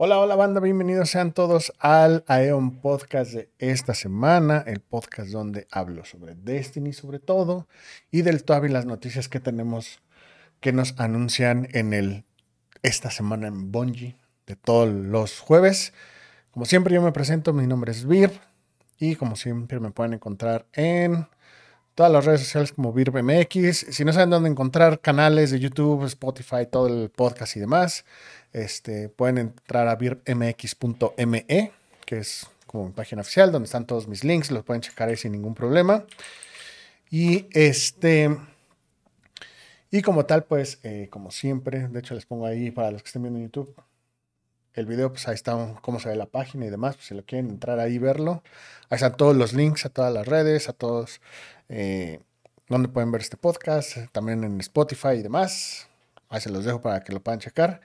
Hola, hola banda, bienvenidos sean todos al Aeon Podcast de esta semana, el podcast donde hablo sobre Destiny sobre todo y del TOAB y las noticias que tenemos que nos anuncian en el esta semana en Bungie de todos los jueves. Como siempre yo me presento, mi nombre es Vir y como siempre me pueden encontrar en todas las redes sociales como VirBMX. Si no saben dónde encontrar canales de YouTube, Spotify, todo el podcast y demás, este, pueden entrar a virmx.me, que es como mi página oficial, donde están todos mis links, los pueden checar ahí sin ningún problema. Y este. Y como tal, pues, eh, como siempre, de hecho les pongo ahí para los que estén viendo en YouTube el video, pues ahí está cómo se ve la página y demás, pues si lo quieren entrar ahí y verlo. Ahí están todos los links a todas las redes, a todos eh, donde pueden ver este podcast, también en Spotify y demás. Ahí se los dejo para que lo puedan checar.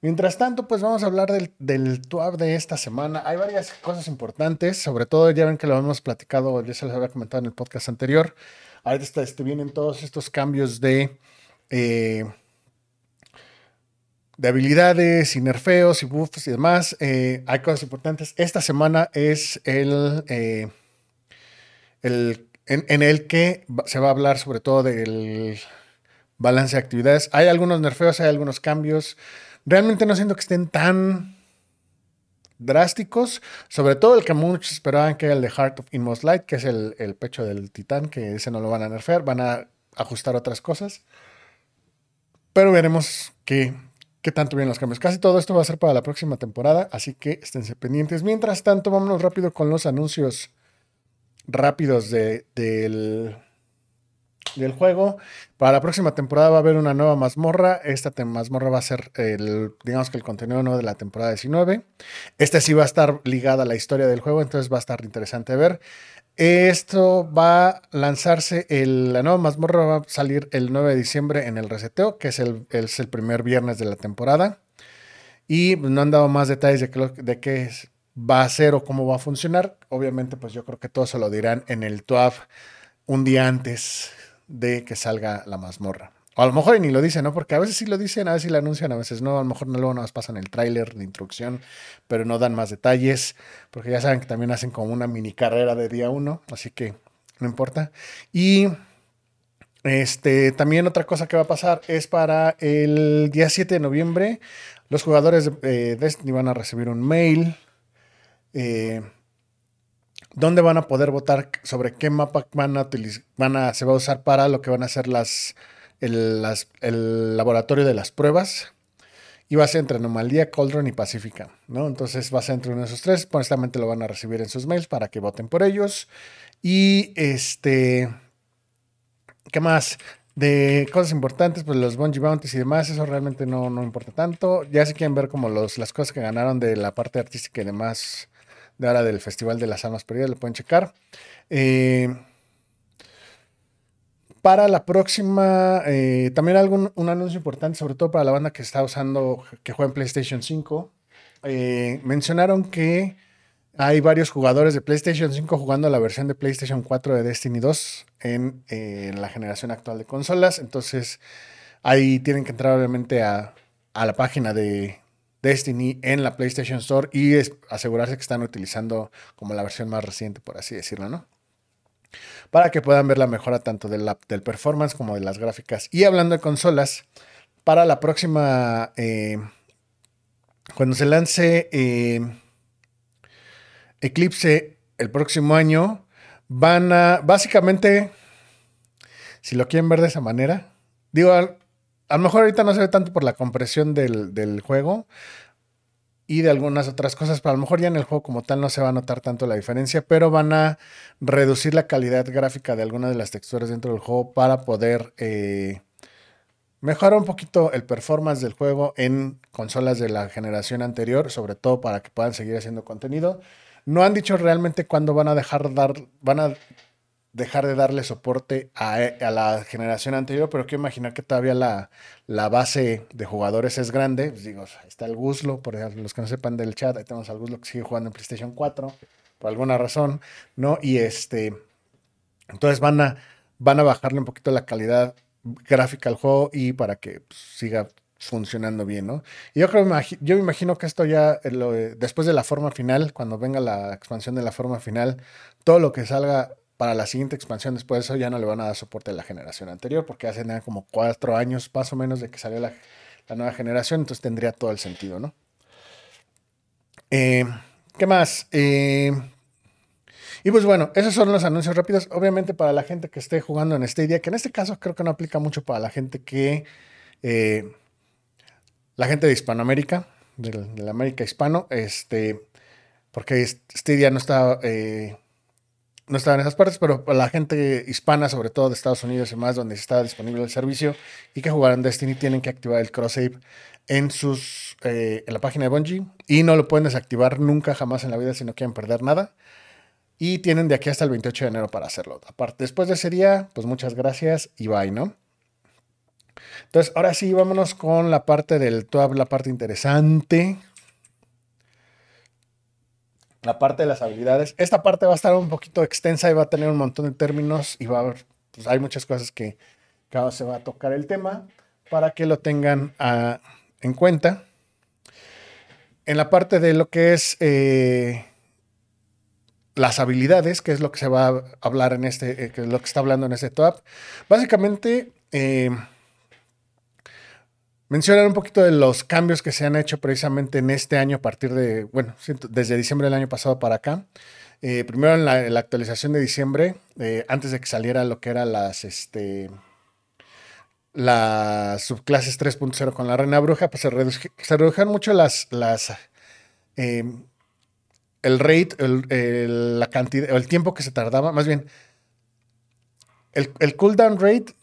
Mientras tanto, pues vamos a hablar del, del TUAB de esta semana. Hay varias cosas importantes, sobre todo ya ven que lo hemos platicado, ya se les había comentado en el podcast anterior. Ahorita este, vienen todos estos cambios de, eh, de habilidades y nerfeos y buffs y demás. Eh, hay cosas importantes. Esta semana es el, eh, el en, el que se va a hablar sobre todo del balance de actividades. Hay algunos nerfeos, hay algunos cambios. Realmente no siento que estén tan drásticos, sobre todo el que muchos esperaban que era el de Heart of Inmost Light, que es el, el, pecho del titán, que ese no lo van a nerfear, van a ajustar otras cosas. Pero veremos qué, qué tanto vienen los cambios. Casi todo esto va a ser para la próxima temporada, así que esténse pendientes. Mientras tanto, vámonos rápido con los anuncios rápidos de, del del juego. Para la próxima temporada va a haber una nueva mazmorra. Esta mazmorra va a ser el, digamos que el contenido nuevo de la temporada 19. Esta sí va a estar ligada a la historia del juego, entonces va a estar interesante ver. Esto va a lanzarse, el, la nueva mazmorra va a salir el 9 de diciembre en el reseteo, que es el, es el primer viernes de la temporada. Y no han dado más detalles de qué, de qué va a ser o cómo va a funcionar. Obviamente, pues yo creo que todo se lo dirán en el TUAF un día antes de que salga la mazmorra. O a lo mejor ni lo dicen, ¿no? Porque a veces sí lo dicen, a veces sí lo anuncian, a veces no. A lo mejor no luego nos pasan el tráiler de introducción, pero no dan más detalles, porque ya saben que también hacen como una mini carrera de día uno, así que no importa. Y este, también otra cosa que va a pasar es para el día 7 de noviembre, los jugadores de Destiny van a recibir un mail. Eh, dónde van a poder votar sobre qué mapa van a utilizar, van a, se va a usar para lo que van a ser las el, el laboratorio de las pruebas. Y va a ser entre Anomalía, Cauldron y Pacífica, ¿no? Entonces va a ser entre uno de esos tres. Honestamente lo van a recibir en sus mails para que voten por ellos. Y este. ¿Qué más? De cosas importantes, pues los Bungie Bounties y demás, eso realmente no, no importa tanto. Ya si quieren ver como los, las cosas que ganaron de la parte artística y demás, de ahora del Festival de las Almas Perdidas, lo pueden checar. Eh, para la próxima, eh, también algún un anuncio importante, sobre todo para la banda que está usando, que juega en PlayStation 5. Eh, mencionaron que hay varios jugadores de PlayStation 5 jugando la versión de PlayStation 4 de Destiny 2 en, en la generación actual de consolas. Entonces, ahí tienen que entrar obviamente a, a la página de, Destiny en la PlayStation Store y asegurarse que están utilizando como la versión más reciente, por así decirlo, ¿no? Para que puedan ver la mejora tanto del, del performance como de las gráficas. Y hablando de consolas, para la próxima, eh, cuando se lance eh, Eclipse el próximo año, van a, básicamente, si lo quieren ver de esa manera, digo, a lo mejor ahorita no se ve tanto por la compresión del, del, juego y de algunas otras cosas, pero a lo mejor ya en el juego como tal no se va a notar tanto la diferencia, pero van a reducir la calidad gráfica de algunas de las texturas dentro del juego para poder eh, mejorar un poquito el performance del juego en consolas de la generación anterior, sobre todo para que puedan seguir haciendo contenido. No han dicho realmente cuándo van a dejar dar, van a dejar de darle soporte a, a, la generación anterior, pero quiero imaginar que todavía la, la base de jugadores es grande. Pues digo, está el Guzlo, por ejemplo, los que no sepan del chat, ahí tenemos al Guzlo que sigue jugando en PlayStation 4, por alguna razón, ¿no? Y este, entonces van a, van a bajarle un poquito la calidad gráfica al juego y para que pues, siga funcionando bien, ¿no? Y yo creo, yo me imagino que esto ya, eh, después de la forma final, cuando venga la expansión de la forma final, todo lo que salga para la siguiente expansión después de eso ya no le van a dar soporte a la generación anterior, porque hace como cuatro años más o menos de que salió la, nueva generación, entonces tendría todo el sentido, ¿no? Eh, ¿Qué más? Eh, y pues bueno, esos son los anuncios rápidos. Obviamente para la gente que esté jugando en Stadia, que en este caso creo que no aplica mucho para la gente que... Eh, la gente de Hispanoamérica, de, la América hispano, este, porque Stadia no está no estaba en esas partes, pero la gente hispana, sobre todo de Estados Unidos y más, donde está disponible el servicio y que jugaran Destiny, tienen que activar el cross save en sus eh, en la página de Bungie y no lo pueden desactivar nunca jamás en la vida si no quieren perder nada. Y tienen de aquí hasta el 28 de enero para hacerlo. Aparte, después de ese día, pues muchas gracias y bye, ¿no? Entonces, ahora sí, vámonos con la parte del TOAB, la parte interesante la parte de las habilidades. Esta parte va a estar un poquito extensa y va a tener un montón de términos y va a haber, pues hay muchas cosas que cada se va a tocar el tema para que lo tengan ah, en cuenta. En la parte de lo que es eh, las habilidades, que es lo que se va a hablar en este, eh, que es lo que está hablando en este top, básicamente eh, mencionar un poquito de los cambios que se han hecho precisamente en este año a partir de, bueno, desde diciembre del año pasado para acá. Eh, primero en la, actualización de diciembre, eh, antes de que saliera lo que eran las, este, las subclases 3.0 con la reina bruja, pues se, redujeron mucho las, las em, el rate, el, la cantidad, el tiempo que se tardaba, más bien, el, el cooldown rate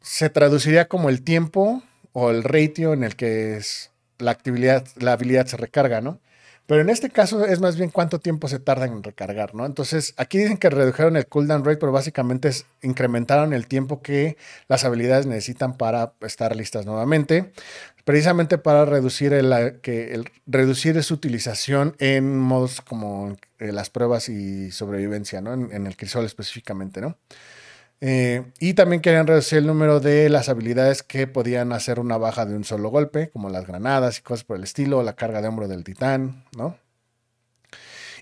se traduciría como el tiempo o el ratio en el que es la actividad, la habilidad se recarga, ¿no? Pero en este caso es más bien cuánto tiempo se tarda en recargar, ¿no? Entonces, aquí dicen que redujeron el cooldown rate, pero básicamente es, incrementaron el tiempo que las habilidades necesitan para estar listas nuevamente, precisamente para reducir, el, que el, reducir su utilización en modos como eh, las pruebas y sobrevivencia, ¿no? En, en el crisol específicamente, ¿no? Eh, y también querían reducir el número de las habilidades que podían hacer una baja de un solo golpe, como las granadas y cosas por el estilo, la carga de hombro del titán, ¿no?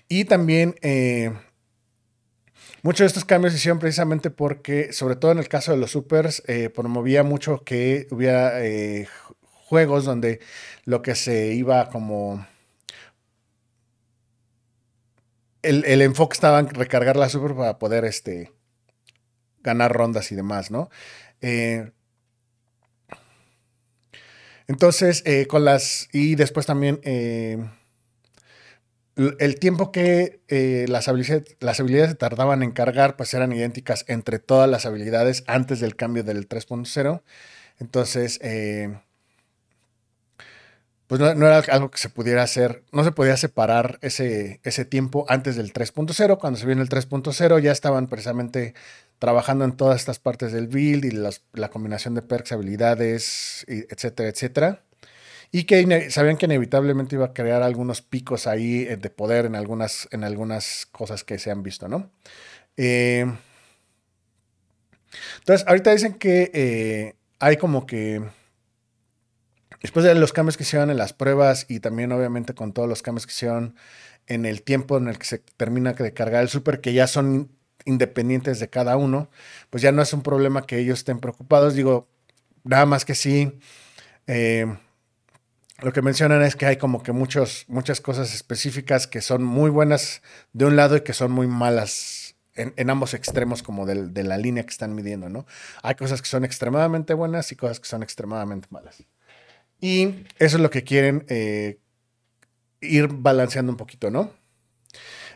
Y también eh, muchos de estos cambios se hicieron precisamente porque, sobre todo en el caso de los supers, eh, promovía mucho que hubiera juegos donde lo que se iba como... El, el enfoque estaba en recargar la super para poder este, ganar rondas y demás, ¿no? Eh, entonces, eh, con las. Y después también. Eh, el tiempo que las, habilidades, las habilidades tardaban en cargar, pues eran idénticas entre todas las habilidades antes del cambio del 3.0. Entonces, pues no, era algo que se pudiera hacer, no se podía separar ese, ese tiempo antes del 3.0. Cuando se viene el 3.0 ya estaban precisamente trabajando en todas estas partes del build y la combinación de perks, habilidades, etcétera, etcétera. Y que sabían que inevitablemente iba a crear algunos picos ahí eh, de poder en algunas, en algunas cosas que se han visto, ¿no? Eh, entonces, ahorita dicen que eh, hay como que Después de los cambios que hicieron en las pruebas y también obviamente con todos los cambios que hicieron en el tiempo en el que se termina de cargar el super, que ya son independientes de cada uno, pues ya no es un problema que ellos estén preocupados. Digo, nada más que sí, eh, lo que mencionan es que hay como que muchos, muchas cosas específicas que son muy buenas de un lado y que son muy malas en, ambos extremos como de la línea que están midiendo, ¿no? Hay cosas que son extremadamente buenas y cosas que son extremadamente malas. Y eso es lo que quieren eh, ir balanceando un poquito, ¿no?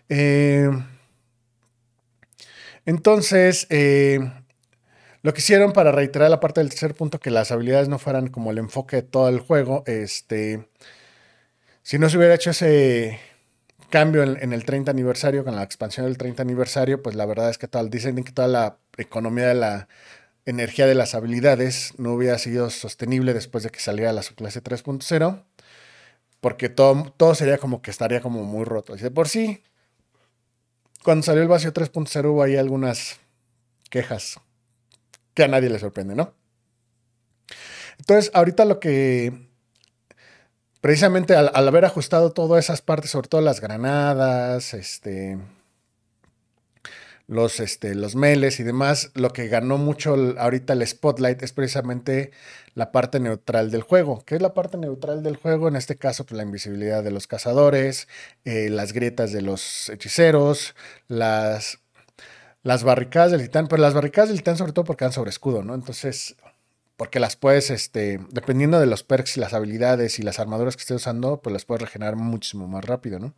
Eh, entonces, eh, lo que hicieron para reiterar la parte del tercer punto, que las habilidades no fueran como el enfoque de todo el juego, este, si no se hubiera hecho ese cambio en, el 30 aniversario, con la expansión del 30 aniversario, pues la verdad es que tal, dicen que toda la economía de la energía de las habilidades no hubiera sido sostenible después de que saliera la subclase 3.0, porque todo, todo sería como que estaría como muy roto. Y por sí, cuando salió el vacío 3.0 hubo ahí algunas quejas que a nadie le sorprende, ¿no? Entonces, ahorita lo que precisamente al, haber ajustado todas esas partes, sobre todo las granadas, este, los, este, los meles y demás, lo que ganó mucho ahorita el spotlight es precisamente la parte neutral del juego. ¿Qué es la parte neutral del juego? En este caso, pues, la invisibilidad de los cazadores, eh, las grietas de los hechiceros, las, las barricadas del titán, pero las barricadas del titán sobre todo porque dan sobre escudo, ¿no? Entonces, porque las puedes, este, dependiendo de los perks y las habilidades y las armaduras que estés usando, pues las puedes regenerar muchísimo más rápido, ¿no?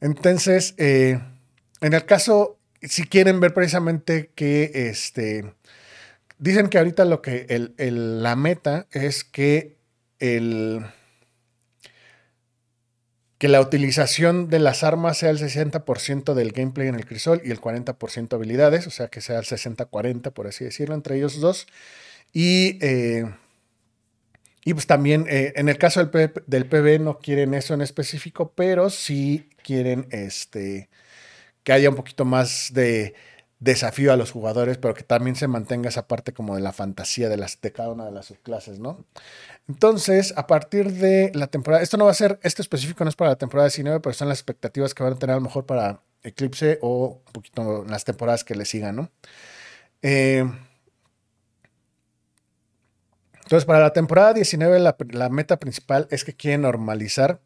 Entonces, eh, en el caso, si quieren ver precisamente que, este, dicen que ahorita lo que, la meta es que el que la utilización de las armas sea el 60% del gameplay en el crisol y el 40% habilidades, o sea que sea el 60-40, por así decirlo, entre ellos dos. Y, eh, y pues también eh, en el caso del, del PB no quieren eso en específico, pero sí quieren este, que haya un poquito más de desafío a los jugadores, pero que también se mantenga esa parte como de la fantasía de, las, de cada una de las subclases, ¿no? Entonces, a partir de la temporada, esto no va a ser, esto específico no es para la temporada 19, pero son las expectativas que van a tener a lo mejor para Eclipse o un poquito las temporadas que le sigan, ¿no? Eh, entonces, para la temporada 19, la, la meta principal es que quieren normalizar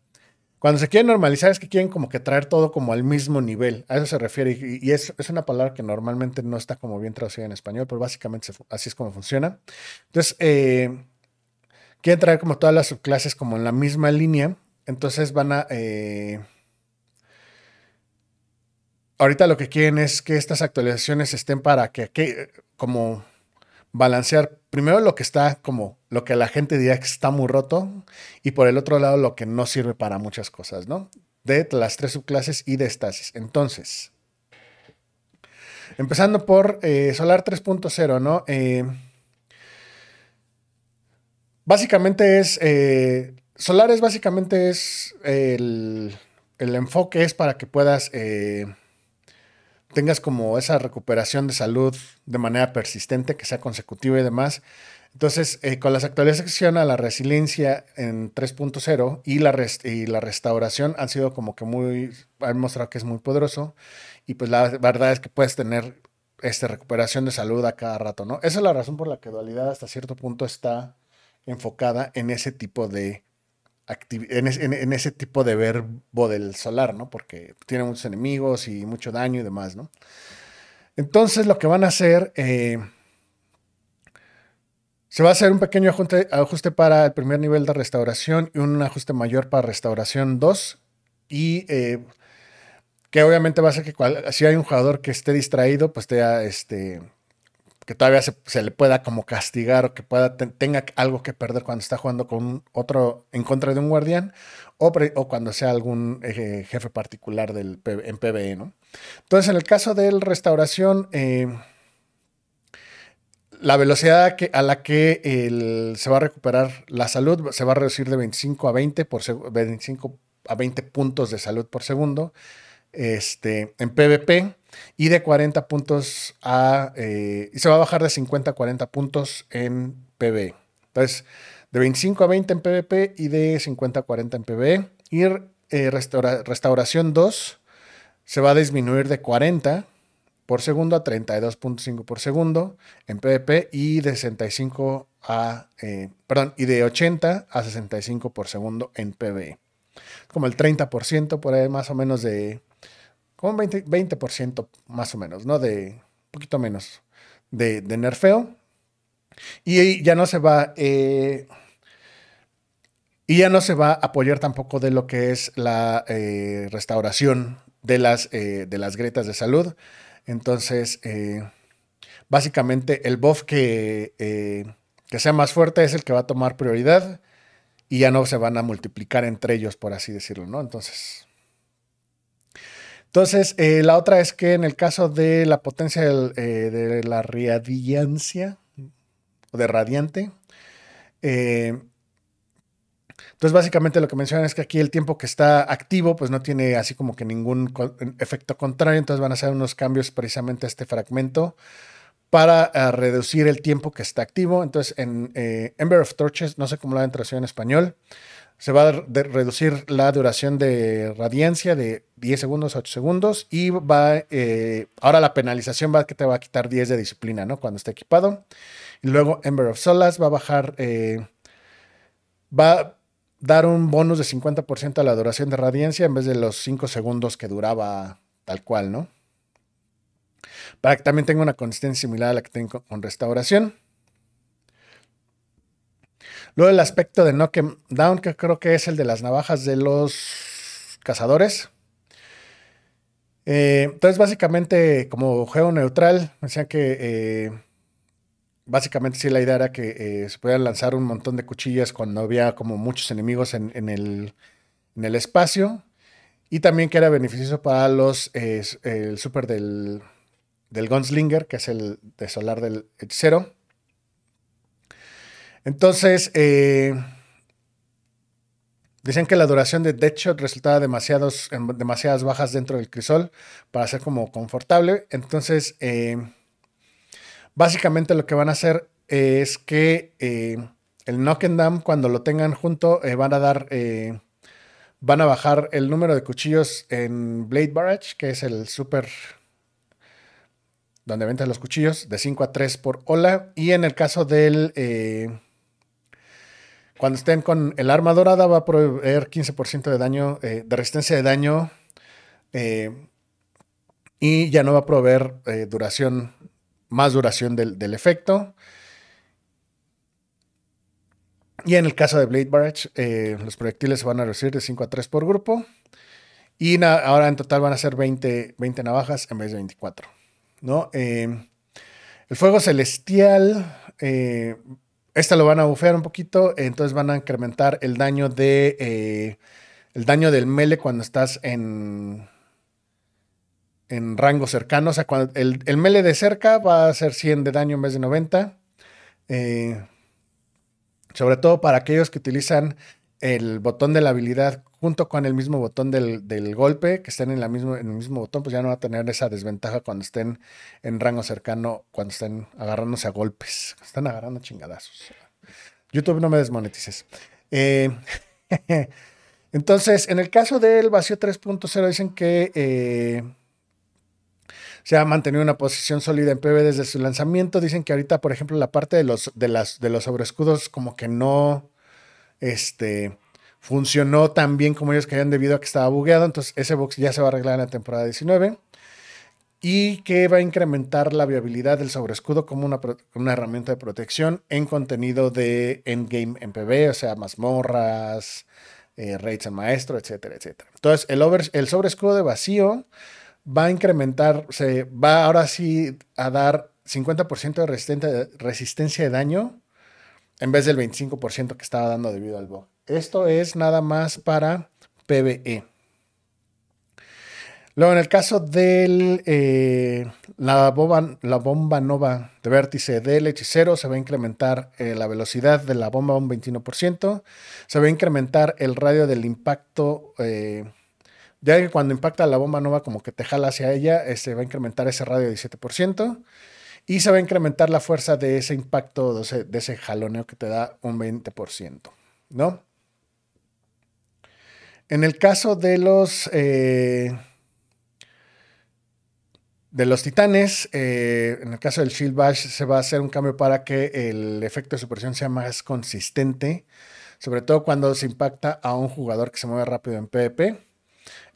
cuando se quiere normalizar es que quieren como que traer todo como al mismo nivel. A eso se refiere. Y, es, una palabra que normalmente no está como bien traducida en español, pero básicamente así es como funciona. Entonces, eh, quieren traer como todas las subclases como en la misma línea. Entonces van a... Eh, ahorita lo que quieren es que estas actualizaciones estén para que, que como balancear primero lo que está como lo que la gente diría que está muy roto y por el otro lado lo que no sirve para muchas cosas, ¿no? De las tres subclases y de estasis. Entonces, empezando por eh, Solar 3.0, ¿no? Eh, básicamente es, eh, Solar es básicamente es el, el, enfoque es para que puedas tengas como esa recuperación de salud de manera persistente, que sea consecutiva y demás. Entonces, eh, con las actualizaciones a la resiliencia en 3.0 y, la y la restauración han sido como que muy, han mostrado que es muy poderoso. Y pues la verdad es que puedes tener esta recuperación de salud a cada rato, ¿no? Esa es la razón por la que dualidad hasta cierto punto está enfocada en ese tipo de en, ese tipo de verbo del solar, ¿no? Porque tiene muchos enemigos y mucho daño y demás, ¿no? Entonces lo que van a hacer, eh, se va a hacer un pequeño ajuste, para el primer nivel de restauración y un ajuste mayor para restauración 2. Y eh, que obviamente va a ser que si hay un jugador que esté distraído, pues te, este, que todavía se, le pueda como castigar o que pueda tenga algo que perder cuando está jugando con otro en contra de un guardián o, cuando sea algún jefe particular del, en PvE, ¿no? Entonces, en el caso de restauración, eh, la velocidad a la que se va a recuperar la salud se va a reducir de 25 a 20 por 25 a 20 puntos de salud por segundo este, en PvP y de 40 puntos a... Eh, y se va a bajar de 50 a 40 puntos en PvE. Entonces, de 25 a 20 en PvP y de 50 a 40 en PvE. Y eh, restauración 2 se va a disminuir de 40 por segundo a 32.5 por segundo en PvP y de 65 a... Eh, perdón, y de 80 a 65 por segundo en PvE. Como el 30% por ahí más o menos de como un 20%, más o menos, ¿no? De un poquito menos de, nerfeo. Y ya no se va. Eh, y ya no se va a apoyar tampoco de lo que es la eh, restauración de las, de las gretas de salud. Entonces, básicamente el buff que, que sea más fuerte es el que va a tomar prioridad y ya no se van a multiplicar entre ellos, por así decirlo, ¿no? Entonces, entonces, eh, la otra es que en el caso de la potencia eh, de la radiancia, o de radiante, eh, entonces básicamente lo que mencionan es que aquí el tiempo que está activo, pues no tiene así como que ningún efecto contrario, entonces van a hacer unos cambios precisamente a este fragmento para eh, reducir el tiempo que está activo. Entonces, en eh, Ember of Torches, no sé cómo la han traducido en español, se va a reducir la duración de radiancia de 10 segundos a 8 segundos y va, eh, ahora la penalización va que te va a quitar 10 de disciplina, ¿no? Cuando esté equipado. Y luego Ember of Solas va a bajar, va dar un bonus de 50% a la duración de radiancia en vez de los 5 segundos que duraba tal cual, ¿no? Para que también tenga una consistencia similar a la que tengo con restauración. Luego el aspecto de knockdown, que creo que es el de las navajas de los cazadores. Eh, entonces, básicamente, como juego neutral, decía que eh, básicamente sí la idea era que eh, se pudieran lanzar un montón de cuchillas cuando había como muchos enemigos en, el, en el, espacio. Y también que era beneficioso para los el super del, del Gunslinger, que es el de solar del hechicero. Entonces, eh, dicen que la duración de Deadshot resultaba demasiados, demasiadas bajas dentro del crisol para ser como confortable. Entonces, eh, básicamente lo que van a hacer es que eh, el Knock and Down, cuando lo tengan junto, van a dar, van a bajar el número de cuchillos en Blade Barrage, que es el super donde venden los cuchillos, de 5 a 3 por ola. Y en el caso del cuando estén con el arma dorada va a proveer 15% de daño, eh, de resistencia de daño. Eh, y ya no va a proveer eh, duración, más duración del, efecto. Y en el caso de Blade Barrage, los proyectiles se van a reducir de 5 a 3 por grupo. Y ahora en total van a ser 20, 20 navajas en vez de 24. ¿no? el fuego celestial esta lo van a bufear un poquito, entonces van a incrementar el daño de eh, el daño del mele cuando estás en en rango cercano. O sea, cuando el, el, mele de cerca va a ser 100 de daño en vez de 90. Eh, sobre todo para aquellos que utilizan el botón de la habilidad junto con el mismo botón del, golpe, que estén en, la mismo, en el mismo botón, pues ya no va a tener esa desventaja cuando estén en rango cercano, cuando estén agarrándose a golpes. Están agarrando chingadazos. YouTube no me desmonetices. Eh, entonces, en el caso del vacío 3.0, dicen que eh, se ha mantenido una posición sólida en PB desde su lanzamiento. Dicen que ahorita, por ejemplo, la parte de los, de las, de los sobrescudos, como que no este, funcionó tan bien como ellos querían debido a que estaba bugueado. Entonces ese box ya se va a arreglar en la temporada 19. Y que va a incrementar la viabilidad del sobreescudo como una, una herramienta de protección en contenido de endgame en PB, o sea, mazmorras, eh, raids maestro, etcétera, etcétera. Entonces el, over, el sobreescudo de vacío va a incrementar, se va ahora sí a dar 50% de resistencia de daño en vez del 25% que estaba dando debido al bug. Esto es nada más para PBE. Luego, en el caso de eh, la, bomba, la bomba nova de vértice del hechicero, se va a incrementar eh, la velocidad de la bomba un 21%. Se va a incrementar el radio del impacto. Eh, ya que cuando impacta la bomba nova, como que te jala hacia ella, se va a incrementar ese radio 17% y se va a incrementar la fuerza de ese impacto, de ese, jaloneo que te da un 20%, ¿no? En el caso de los, eh, de los titanes, eh, en el caso del Shield Bash se va a hacer un cambio para que el efecto de supresión sea más consistente, sobre todo cuando se impacta a un jugador que se mueve rápido en PvP.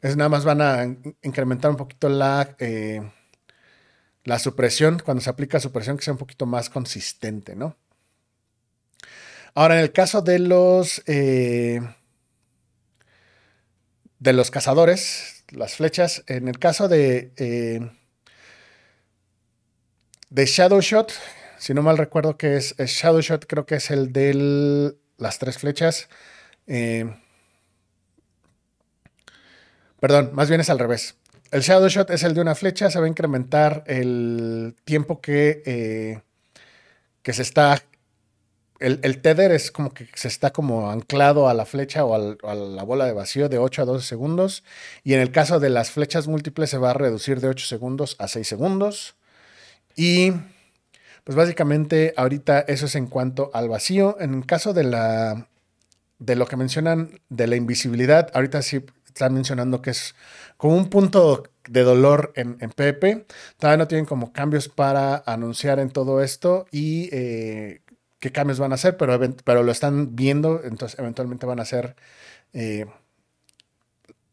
Es nada más van a incrementar un poquito la... Eh, la supresión, cuando se aplica supresión, que sea un poquito más consistente, ¿no? Ahora, en el caso de los eh, de los cazadores, las flechas, en el caso de eh, de Shadow Shot, si no mal recuerdo que es, Shadow Shot, creo que es el de las tres flechas. Eh, perdón, más bien es al revés. El Shadow Shot es el de una flecha, se va a incrementar el tiempo que, eh, que se está. El, tether es como que se está como anclado a la flecha o a la bola de vacío de 8 a 12 segundos. Y en el caso de las flechas múltiples se va a reducir de 8 segundos a 6 segundos. Y pues básicamente ahorita eso es en cuanto al vacío. En el caso de la de lo que mencionan de la invisibilidad, ahorita sí están mencionando que es como un punto de dolor en, en. Todavía no tienen como cambios para anunciar en todo esto y eh, qué cambios van a hacer, pero, lo están viendo, entonces eventualmente van a hacer, eh,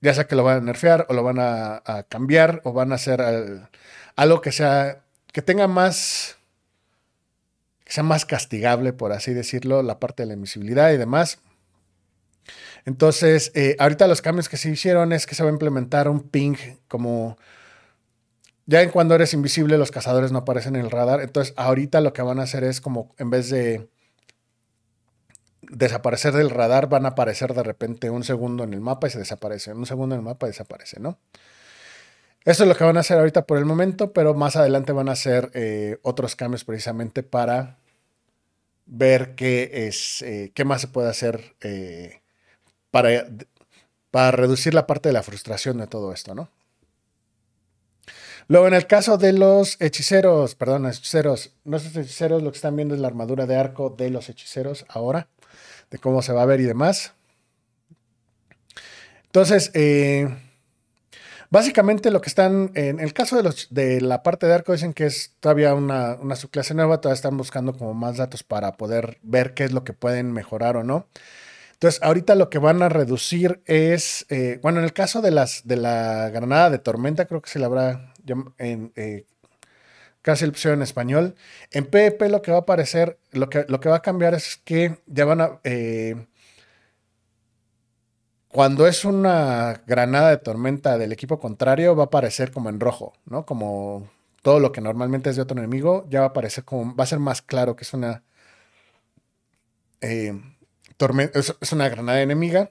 ya sea que lo van a nerfear o lo van a, cambiar o van a hacer algo que sea, que tenga más, sea más castigable, por así decirlo, la parte de la invisibilidad y demás. Entonces, eh, ahorita los cambios que se hicieron es que se va a implementar un ping como... Ya en cuando eres invisible, los cazadores no aparecen en el radar. Entonces, ahorita lo que van a hacer es como, en vez de desaparecer del radar, van a aparecer de repente un segundo en el mapa y se desaparecen. Un segundo en el mapa desaparece, ¿no? Eso es lo que van a hacer ahorita por el momento, pero más adelante van a hacer eh, otros cambios precisamente para ver qué es, eh, qué más se puede hacer para, para reducir la parte de la frustración de todo esto, ¿no? Luego, en el caso de los hechiceros, perdón, hechiceros, nuestros hechiceros, lo que están viendo es la armadura de arco de los hechiceros ahora, de cómo se va a ver y demás. Entonces, eh, básicamente lo que están, en el caso de, los, de la parte de arco, dicen que es todavía una, una subclase nueva, todavía están buscando como más datos para poder ver qué es lo que pueden mejorar o no. Entonces, ahorita lo que van a reducir es, eh, bueno, en el caso de, las, de la granada de tormenta, creo que se le habrá en, eh, casi el opción en español. En PvP lo que va a aparecer, lo que, lo que va a cambiar es que ya van a... Eh, cuando es una granada de tormenta del equipo contrario, va a aparecer como en rojo, ¿no? Como todo lo que normalmente es de otro enemigo, ya va a aparecer como, va a ser más claro que es una es, una granada enemiga.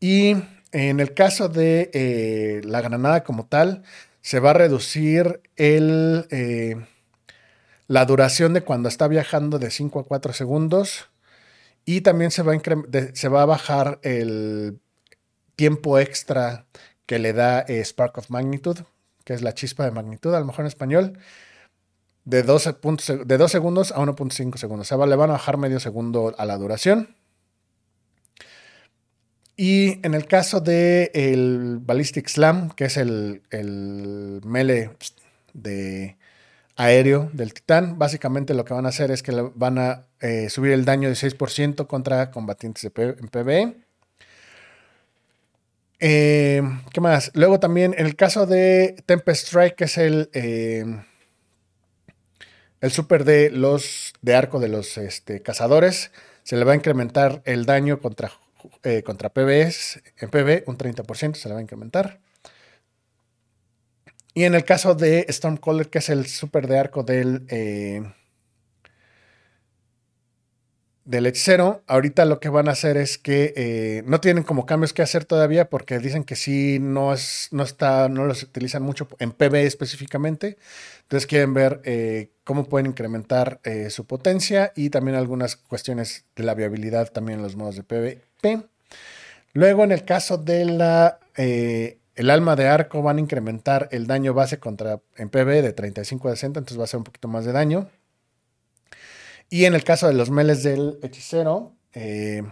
Y en el caso de eh, la granada como tal, se va a reducir el, eh, la duración de cuando está viajando de 5 a 4 segundos. Y también se va, a se va a bajar el tiempo extra que le da eh, Spark of Magnitude, que es la chispa de magnitud, a lo mejor en español, de 12 puntos, de 2 segundos a 1.5 segundos. O sea, le van a bajar medio segundo a la duración. Y en el caso del el Ballistic Slam, que es el, el de aéreo del Titán, básicamente lo que van a hacer es que van a eh, subir el daño de 6% contra combatientes en PvE. Eh, ¿Qué más? Luego también en el caso de Tempest Strike, que es el... Eh, el super de los de arco de los este, cazadores se le va a incrementar el daño contra, eh, contra PBs en PB un 30% se le va a incrementar. Y en el caso de Stormcaller, que es el super de arco del, eh, del hechicero, ahorita lo que van a hacer es que eh, no tienen como cambios que hacer todavía porque dicen que sí no, es, no, está, no los utilizan mucho en PB específicamente. Entonces quieren ver eh, cómo pueden incrementar eh, su potencia y también algunas cuestiones de la viabilidad también en los modos de PvP. Luego en el caso de la el alma de arco van a incrementar el daño base contra en PB de 35 a 60, entonces va a ser un poquito más de daño. Y en el caso de los meles del hechicero, eh,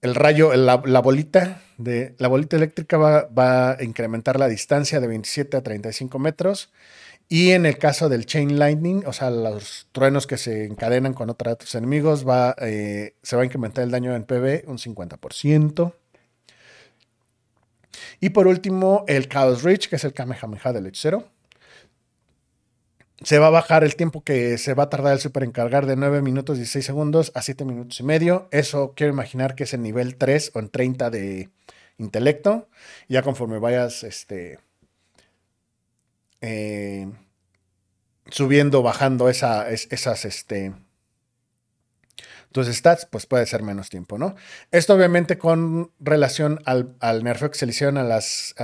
el rayo, la, bolita de la bolita eléctrica va, a incrementar la distancia de 27 a 35 metros. Y en el caso del chain lightning, o sea, los truenos que se encadenan con otros enemigos, va, eh, se va a incrementar el daño en PB un 50%. Y por último, el Chaos Reach, que es el Kamehameha del hechicero se va a bajar el tiempo que se va a tardar el super encargar de 9 minutos y 16 segundos a 7 minutos y medio. Eso quiero imaginar que es en nivel 3 o en 30 de intelecto. Ya conforme vayas este, eh, subiendo, bajando esa, esas, este, tus stats, pues puede ser menos tiempo, ¿no? Esto obviamente con relación al, al nerfeo que se hicieron a las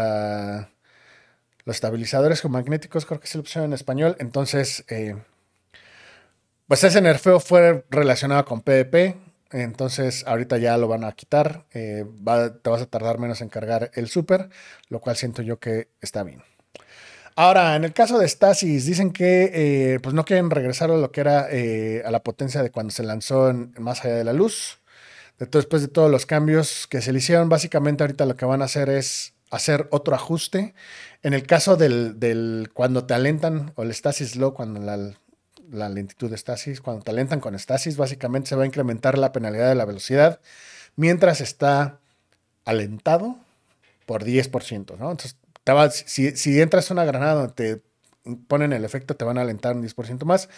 los estabilizadores magnéticos, creo que es la opción en español. Entonces, eh, pues ese nerfeo fue relacionado con PvP. Entonces, ahorita ya lo van a quitar. Eh, te vas a tardar menos en cargar el super, lo cual siento yo que está bien. Ahora, en el caso de Stasis, dicen que eh, pues no quieren regresar a lo que era a la potencia de cuando se lanzó en, Más allá de la luz. Después de todos los cambios que se le hicieron, básicamente ahorita lo que van a hacer es hacer otro ajuste. En el caso del, cuando te alentan, o el Stasis Low, cuando la, la lentitud de Stasis, cuando te alentan con Stasis, básicamente se va a incrementar la penalidad de la velocidad mientras está alentado por 10%, ¿no? Entonces, si, si, entras una granada te ponen el efecto, te van a alentar un 10% más.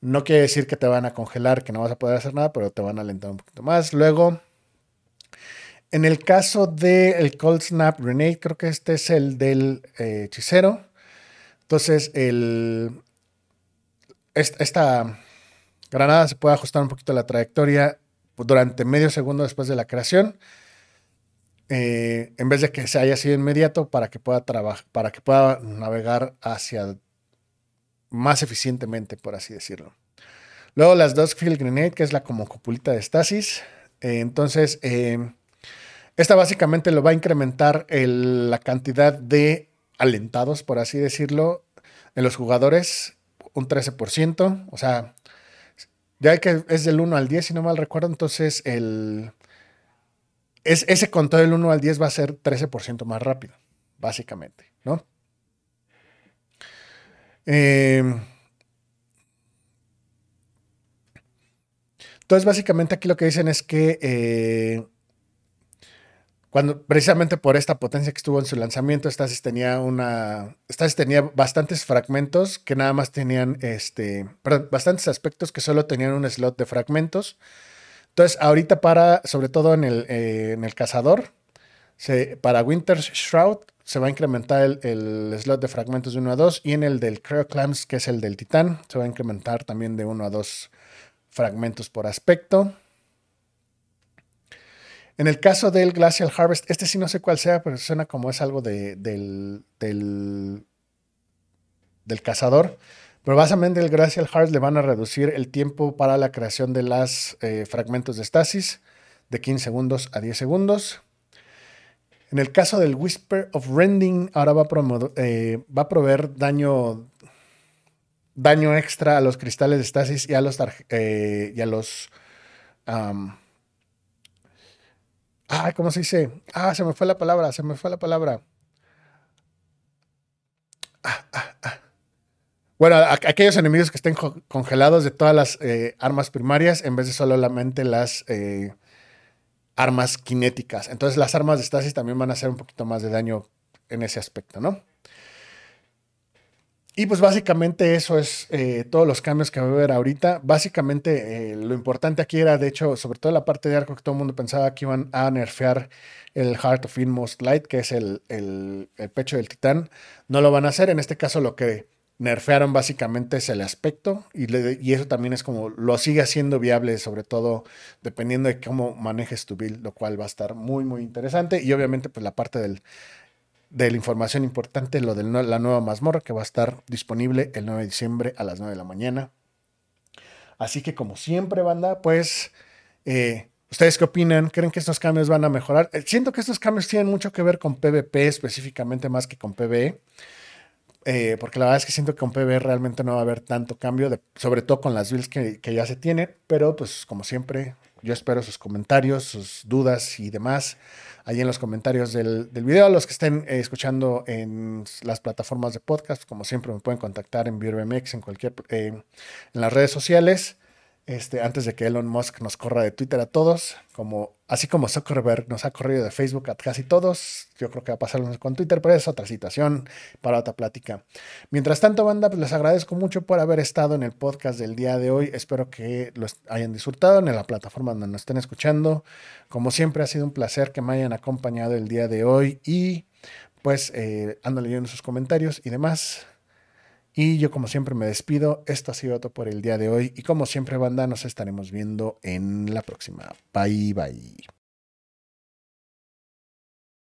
No quiere decir que te van a congelar, que no vas a poder hacer nada, pero te van a alentar un poquito más. Luego, en el caso del Cold Snap Grenade, creo que este es el del eh, hechicero. Entonces, el, esta granada se puede ajustar un poquito la trayectoria durante medio segundo después de la creación. Eh, en vez de que se haya sido inmediato para que pueda trabajar, para que pueda navegar hacia más eficientemente, por así decirlo. Luego las dos Field Grenade, que es la como copulita de Stasis. Eh, entonces, esta básicamente lo va a incrementar la cantidad de alentados, por así decirlo, en los jugadores un 13%. O sea, ya que es del 1 al 10, si no mal recuerdo, entonces el, es, ese conteo del 1 al 10 va a ser 13% más rápido, básicamente, ¿no? Em, entonces, básicamente aquí lo que dicen es que eh, precisamente por esta potencia que estuvo en su lanzamiento, Stasis tenía una. Stasis tenía bastantes fragmentos que nada más tenían este. Perdón, bastantes aspectos que solo tenían un slot de fragmentos. Entonces, ahorita para, sobre todo en el, eh, en el cazador, para Winter's Shroud se va a incrementar el, el, slot de fragmentos de 1 a 2 y en el del Clams, que es el del Titán, se va a incrementar también de 1 a 2 fragmentos por aspecto. En el caso del Glacial Harvest, este sí no sé cuál sea, pero suena como es algo de, del, del, cazador. Pero básicamente el Glacial Harvest le van a reducir el tiempo para la creación de los eh, fragmentos de estasis de 15 segundos a 10 segundos. En el caso del Whisper of Rending, ahora va a, eh, proveer daño, daño extra a los cristales de estasis y a los, eh, y a los Ah, ¿cómo se dice? Ah, se me fue la palabra, se me fue la palabra. Ah, ah, ah. Bueno, aquellos enemigos que estén congelados de todas las eh, armas primarias en vez de solamente las eh, armas cinéticas. Entonces las armas de Stasis también van a hacer un poquito más de daño en ese aspecto, ¿no? Y pues básicamente eso es eh, todos los cambios que va a haber ahorita. Básicamente eh, lo importante aquí era, de hecho, sobre todo la parte de arco que todo el mundo pensaba que iban a nerfear el Heart of Inmost Light, que es el, pecho del titán. No lo van a hacer. En este caso lo que nerfearon básicamente es el aspecto y, y eso también es como lo sigue haciendo viable, sobre todo dependiendo de cómo manejes tu build, lo cual va a estar muy, muy interesante. Y obviamente pues la parte del de la información importante, lo de la nueva mazmorra que va a estar disponible el 9 de diciembre a las 9 de la mañana. Así que como siempre, banda, pues, eh, ¿ustedes qué opinan? ¿Creen que estos cambios van a mejorar? Eh, siento que estos cambios tienen mucho que ver con PvP específicamente más que con PvE. Eh, porque la verdad es que siento que con PvE realmente no va a haber tanto cambio, sobre todo con las builds que, que ya se tienen. Pero pues como siempre, yo espero sus comentarios, sus dudas y demás ahí en los comentarios del, del video. Los que estén eh, escuchando en las plataformas de podcast, como siempre, me pueden contactar en BeerBMX, en cualquier, eh, en las redes sociales. Este, antes de que Elon Musk nos corra de Twitter a todos, como, así como Zuckerberg nos ha corrido de Facebook a casi todos, yo creo que va a pasar con Twitter, pero es otra situación para otra plática. Mientras tanto, banda, pues les agradezco mucho por haber estado en el podcast del día de hoy. Espero que lo hayan disfrutado en la plataforma donde nos estén escuchando. Como siempre, ha sido un placer que me hayan acompañado el día de hoy y pues eh, ando leyendo sus comentarios y demás. Y yo como siempre me despido. Esto ha sido todo por el día de hoy. Y como siempre, banda, nos estaremos viendo en la próxima. Bye bye.